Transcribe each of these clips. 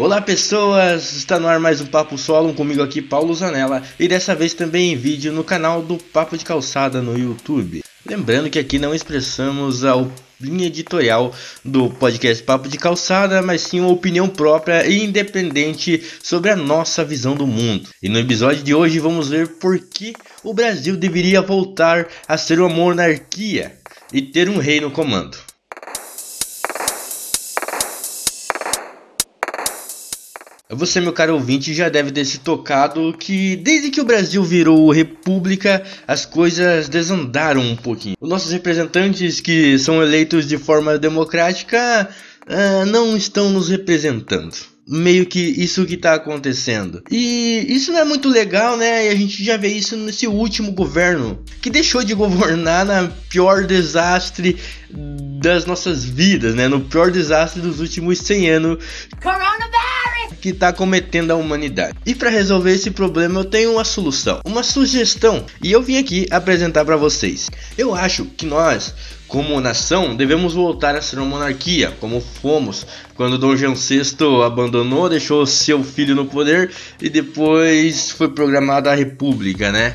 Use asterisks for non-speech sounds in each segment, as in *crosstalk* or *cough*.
Olá pessoas, está no ar mais um Papo Solo comigo aqui Paulo Zanella e dessa vez também em vídeo no canal do Papo de Calçada no YouTube. Lembrando que aqui não expressamos a linha editorial do podcast Papo de Calçada, mas sim uma opinião própria e independente sobre a nossa visão do mundo. E no episódio de hoje vamos ver por que o Brasil deveria voltar a ser uma monarquia e ter um rei no comando. Você, meu caro ouvinte, já deve ter se tocado que desde que o Brasil virou república, as coisas desandaram um pouquinho. Os nossos representantes, que são eleitos de forma democrática, uh, não estão nos representando meio que isso que tá acontecendo. E isso não é muito legal, né? E a gente já vê isso nesse último governo, que deixou de governar na pior desastre das nossas vidas, né? No pior desastre dos últimos 100 anos. Que tá cometendo a humanidade. E para resolver esse problema eu tenho uma solução, uma sugestão, e eu vim aqui apresentar para vocês. Eu acho que nós como nação, devemos voltar a ser uma monarquia, como fomos quando Dom João VI abandonou, deixou seu filho no poder e depois foi programada a república, né?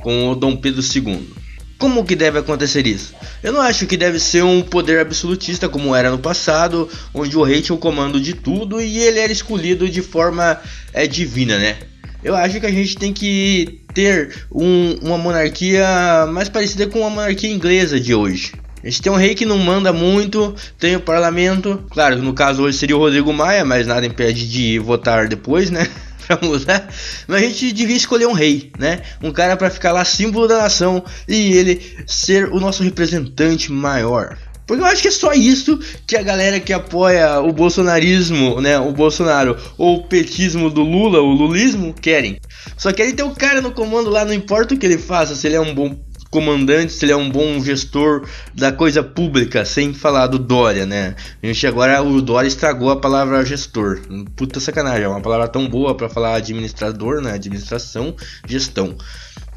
Com o Dom Pedro II. Como que deve acontecer isso? Eu não acho que deve ser um poder absolutista como era no passado, onde o rei tinha o comando de tudo e ele era escolhido de forma é, divina, né? Eu acho que a gente tem que ter um, uma monarquia mais parecida com a monarquia inglesa de hoje. A gente tem um rei que não manda muito, tem o parlamento. Claro, no caso hoje seria o Rodrigo Maia, mas nada impede de votar depois, né? *laughs* pra mudar. Mas a gente devia escolher um rei, né? Um cara para ficar lá símbolo da nação e ele ser o nosso representante maior. Porque eu acho que é só isso que a galera que apoia o bolsonarismo, né, o Bolsonaro, ou o petismo do Lula, o lulismo, querem. Só querem ter o cara no comando lá, não importa o que ele faça, se ele é um bom comandante, se ele é um bom gestor da coisa pública, sem falar do Dória, né? A gente agora, o Dória estragou a palavra gestor. Puta sacanagem, é uma palavra tão boa para falar administrador, né? Administração, gestão.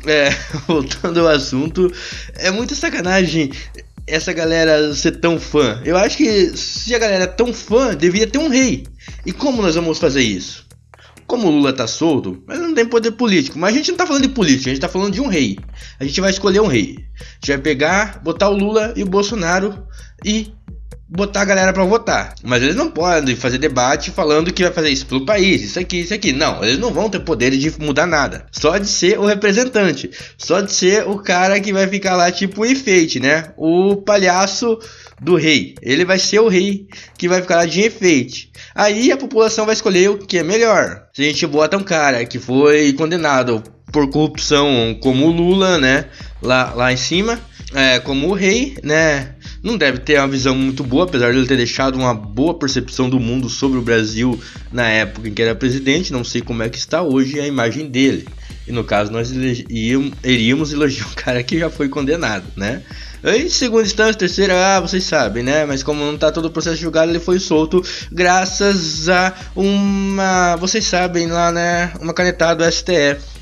É, *laughs* voltando ao assunto, é muita sacanagem essa galera ser tão fã. Eu acho que se a galera é tão fã, devia ter um rei. E como nós vamos fazer isso? Como o Lula tá solto, mas não tem poder político. Mas a gente não tá falando de política, a gente tá falando de um rei. A gente vai escolher um rei. A gente vai pegar, botar o Lula e o Bolsonaro e botar a galera para votar. Mas eles não podem fazer debate falando que vai fazer isso pelo país, isso aqui, isso aqui. Não, eles não vão ter poder de mudar nada. Só de ser o representante. Só de ser o cara que vai ficar lá tipo o enfeite, né? O palhaço do rei. Ele vai ser o rei que vai ficar lá de enfeite. Aí a população vai escolher o que é melhor. Se a gente bota um cara que foi condenado por corrupção como o Lula, né? Lá, lá em cima, é, como o rei, né? Não deve ter uma visão muito boa, apesar de ele ter deixado uma boa percepção do mundo sobre o Brasil na época em que era presidente. Não sei como é que está hoje a imagem dele. E no caso, nós iríamos elogiar um cara que já foi condenado, né? Em segunda instância, terceira, ah, vocês sabem, né? Mas como não tá todo o processo julgado, ele foi solto graças a uma. Vocês sabem lá, né? Uma canetada do STF.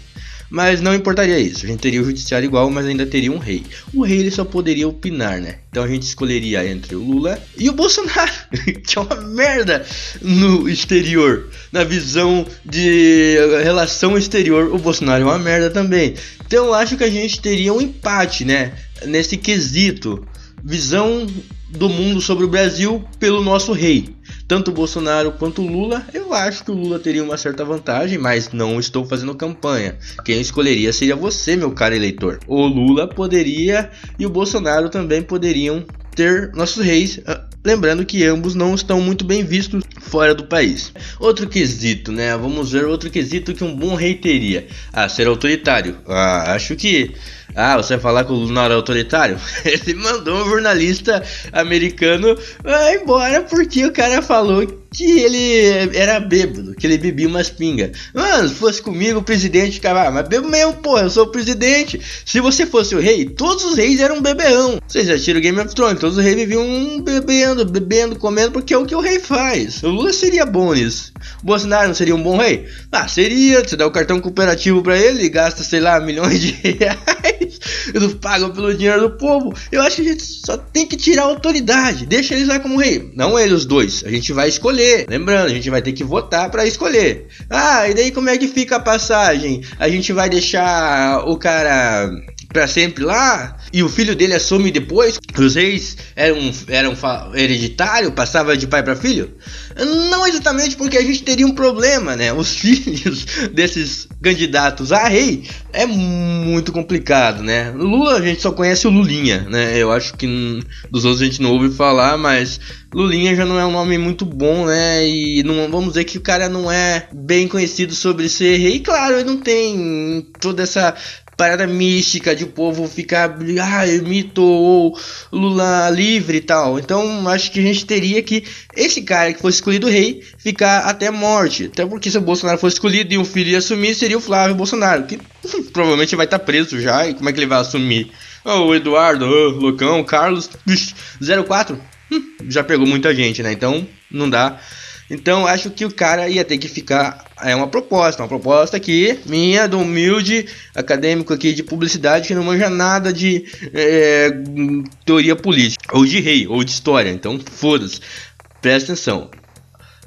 Mas não importaria isso, a gente teria o judiciário igual, mas ainda teria um rei. O rei ele só poderia opinar, né? Então a gente escolheria entre o Lula e o Bolsonaro, *laughs* que é uma merda no exterior. Na visão de relação exterior, o Bolsonaro é uma merda também. Então eu acho que a gente teria um empate, né? Nesse quesito. Visão do mundo sobre o Brasil pelo nosso rei. Tanto Bolsonaro quanto o Lula, eu acho que o Lula teria uma certa vantagem, mas não estou fazendo campanha. Quem escolheria seria você, meu caro eleitor. O Lula poderia e o Bolsonaro também poderiam ter nossos reis. Ah, lembrando que ambos não estão muito bem vistos fora do país. Outro quesito, né? Vamos ver outro quesito que um bom rei teria. Ah, ser autoritário. Ah, acho que ah, você vai falar que o Lula era autoritário? *laughs* Ele mandou um jornalista americano vai embora porque o cara falou que ele era bêbado, que ele bebia umas pingas. Mano, se fosse comigo, o presidente ficava, ah, mas bebo mesmo, porra, eu sou o presidente. Se você fosse o rei, todos os reis eram bebeão. Vocês já tiram Game of Thrones, todos os reis viviam bebendo, bebendo, comendo, porque é o que o rei faz. O Lula seria bom nisso. O Bolsonaro não seria um bom rei? Ah, seria. Você dá o cartão cooperativo para ele e gasta, sei lá, milhões de *laughs* reais pagam pelo dinheiro do povo. Eu acho que a gente só tem que tirar a autoridade. Deixa eles lá como rei. Não eles os dois. A gente vai escolher. Lembrando, a gente vai ter que votar para escolher. Ah, e daí como é que fica a passagem? A gente vai deixar o cara para sempre lá e o filho dele assume depois. Os reis eram, eram hereditário, passava de pai para filho. Não exatamente porque a gente teria um problema, né? Os *laughs* filhos desses candidatos a rei é muito complicado, né? Lula a gente só conhece o Lulinha, né? Eu acho que dos outros a gente não ouve falar, mas Lulinha já não é um nome muito bom, né? E não, vamos dizer que o cara não é bem conhecido sobre ser rei. Claro, ele não tem toda essa parada mística de o povo ficar, ah, mito ou Lula livre e tal. Então acho que a gente teria que esse cara que fosse escolhido rei ficar até morte. Até porque se o Bolsonaro fosse escolhido e um filho ia assumir, seria o Flávio Bolsonaro, que *laughs* provavelmente vai estar tá preso já. E como é que ele vai assumir? Oh, o Eduardo, oh, Lucão, Carlos, 04. Hum, já pegou muita gente, né? Então não dá. Então acho que o cara ia ter que ficar. É uma proposta, uma proposta aqui, minha, do humilde acadêmico aqui de publicidade que não manja nada de é, teoria política, ou de rei, ou de história. Então foda-se. Presta atenção.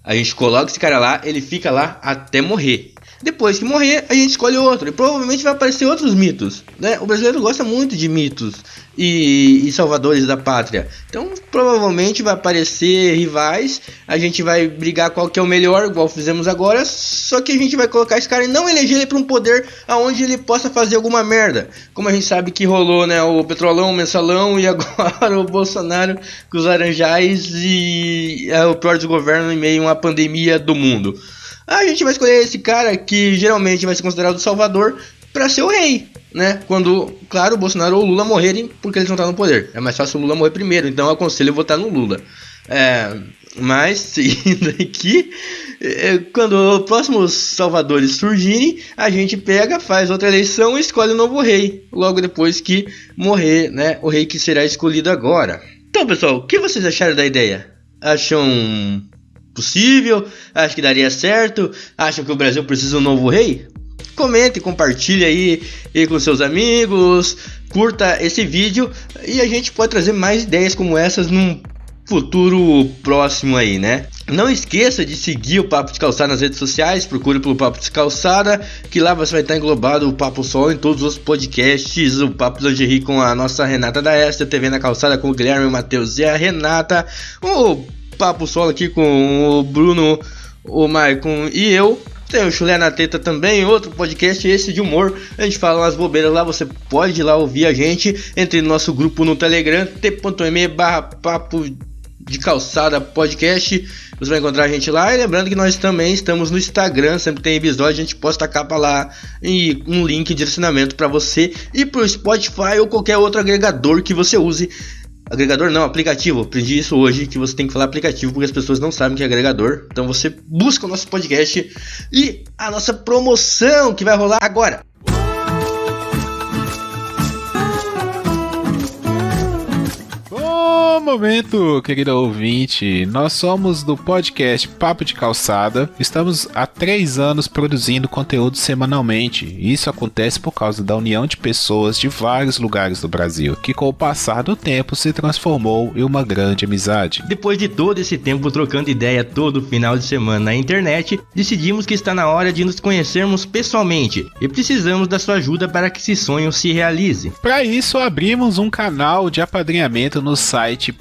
A gente coloca esse cara lá, ele fica lá até morrer. Depois que morrer, a gente escolhe outro. E provavelmente vai aparecer outros mitos. Né? O brasileiro gosta muito de mitos e, e, salvadores da pátria. Então, provavelmente vai aparecer rivais. A gente vai brigar qual que é o melhor, igual fizemos agora. Só que a gente vai colocar esse cara e não eleger ele para um poder aonde ele possa fazer alguma merda. Como a gente sabe que rolou, né? O Petrolão, o Mensalão e *laughs* agora o Bolsonaro com os Laranjais e é, o pior desgoverno em meio a uma pandemia do mundo. A gente vai escolher esse cara que geralmente vai ser considerado o salvador para ser o rei, né? Quando, claro, Bolsonaro ou Lula morrerem porque eles não estão no poder. É mais fácil o Lula morrer primeiro, então eu aconselho votar no Lula. É, mas, *laughs* seguindo aqui, é, quando os próximos salvadores surgirem, a gente pega, faz outra eleição e escolhe o um novo rei, logo depois que morrer, né? O rei que será escolhido agora. Então, pessoal, o que vocês acharam da ideia? Acham possível? Acham que daria certo? Acham que o Brasil precisa de um novo rei? Comente, compartilhe aí, aí com seus amigos, curta esse vídeo e a gente pode trazer mais ideias como essas num futuro próximo aí, né? Não esqueça de seguir o Papo de Calçada nas redes sociais, procure pelo Papo de Calçada, que lá você vai estar englobado o Papo Sol em todos os podcasts, o Papo Lingerie com a nossa Renata da Esta, TV na Calçada com o Guilherme, o Matheus e a Renata, o Papo Solo aqui com o Bruno, o Maicon e eu. Tem o Chulé na Teta também, outro podcast esse de humor. A gente fala umas bobeiras lá, você pode ir lá ouvir a gente. Entre no nosso grupo no Telegram, t.me barra papo de calçada podcast. Você vai encontrar a gente lá. E lembrando que nós também estamos no Instagram, sempre tem episódio, a gente posta a capa lá e um link de direcionamento para você e pro Spotify ou qualquer outro agregador que você use. Agregador não, aplicativo. Aprendi isso hoje que você tem que falar aplicativo porque as pessoas não sabem que é agregador. Então você busca o nosso podcast e a nossa promoção que vai rolar agora. Momento, querido ouvinte. Nós somos do podcast Papo de Calçada. Estamos há três anos produzindo conteúdo semanalmente. Isso acontece por causa da união de pessoas de vários lugares do Brasil, que com o passar do tempo se transformou em uma grande amizade. Depois de todo esse tempo trocando ideia todo final de semana na internet, decidimos que está na hora de nos conhecermos pessoalmente e precisamos da sua ajuda para que esse sonho se realize. Para isso, abrimos um canal de apadrinhamento no site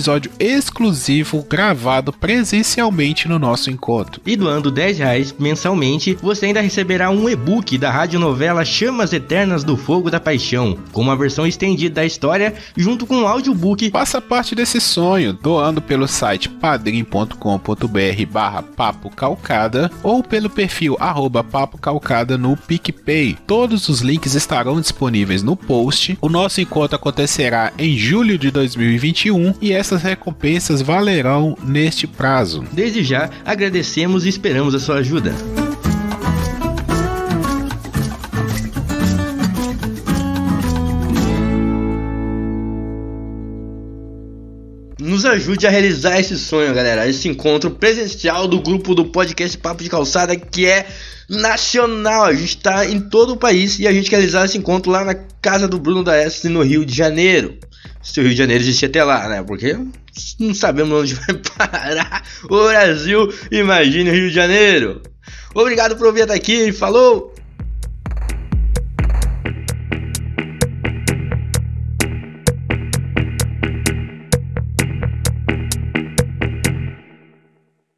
episódio exclusivo gravado presencialmente no nosso encontro. E doando 10 reais mensalmente, você ainda receberá um e-book da radionovela Chamas Eternas do Fogo da Paixão, com uma versão estendida da história, junto com um audiobook. Faça parte desse sonho, doando pelo site padrim.com.br barra papo calcada ou pelo perfil arroba papo calcada no PicPay. Todos os links estarão disponíveis no post. O nosso encontro acontecerá em julho de 2021 e essas recompensas valerão neste prazo. Desde já, agradecemos e esperamos a sua ajuda. Nos ajude a realizar esse sonho, galera. Esse encontro presencial do grupo do podcast Papo de Calçada que é nacional. A gente está em todo o país e a gente quer realizar esse encontro lá na casa do Bruno da S no Rio de Janeiro. Se o Rio de Janeiro existir até lá, né? Porque não sabemos onde vai *laughs* parar o Brasil. Imagine o Rio de Janeiro. Obrigado por ouvir até aqui. Falou!